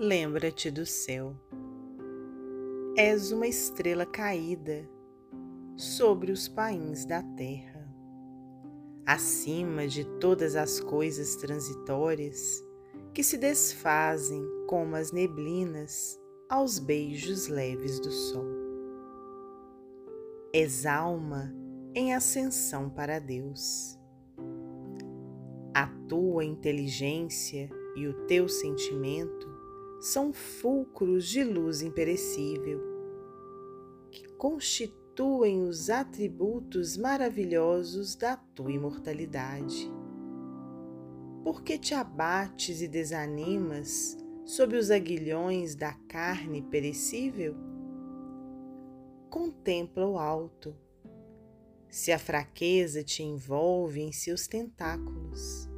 lembra-te do céu. És uma estrela caída sobre os pains da terra. Acima de todas as coisas transitórias que se desfazem como as neblinas aos beijos leves do sol. És alma em ascensão para Deus. A tua inteligência e o teu sentimento são fulcros de luz imperecível, que constituem os atributos maravilhosos da tua imortalidade. Por que te abates e desanimas sob os aguilhões da carne perecível? Contempla o alto. Se a fraqueza te envolve em seus tentáculos,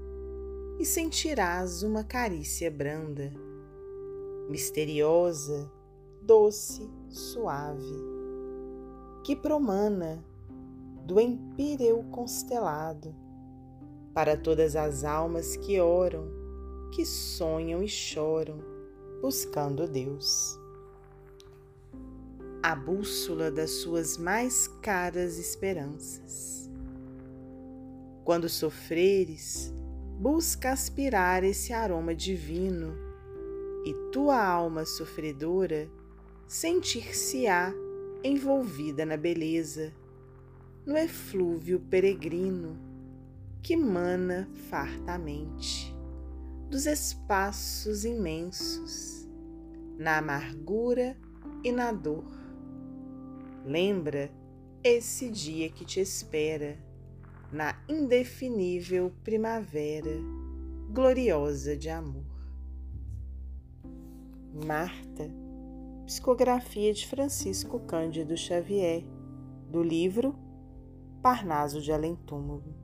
e sentirás uma carícia branda misteriosa, doce, suave, que promana do empíreo constelado para todas as almas que oram, que sonham e choram, buscando Deus. A bússola das suas mais caras esperanças. Quando sofreres, busca aspirar esse aroma divino e tua alma sofredora sentir-se-á envolvida na beleza, no eflúvio peregrino que mana fartamente dos espaços imensos, na amargura e na dor. Lembra esse dia que te espera na indefinível primavera gloriosa de amor. Marta, psicografia de Francisco Cândido Xavier, do livro Parnaso de Além Túmulo.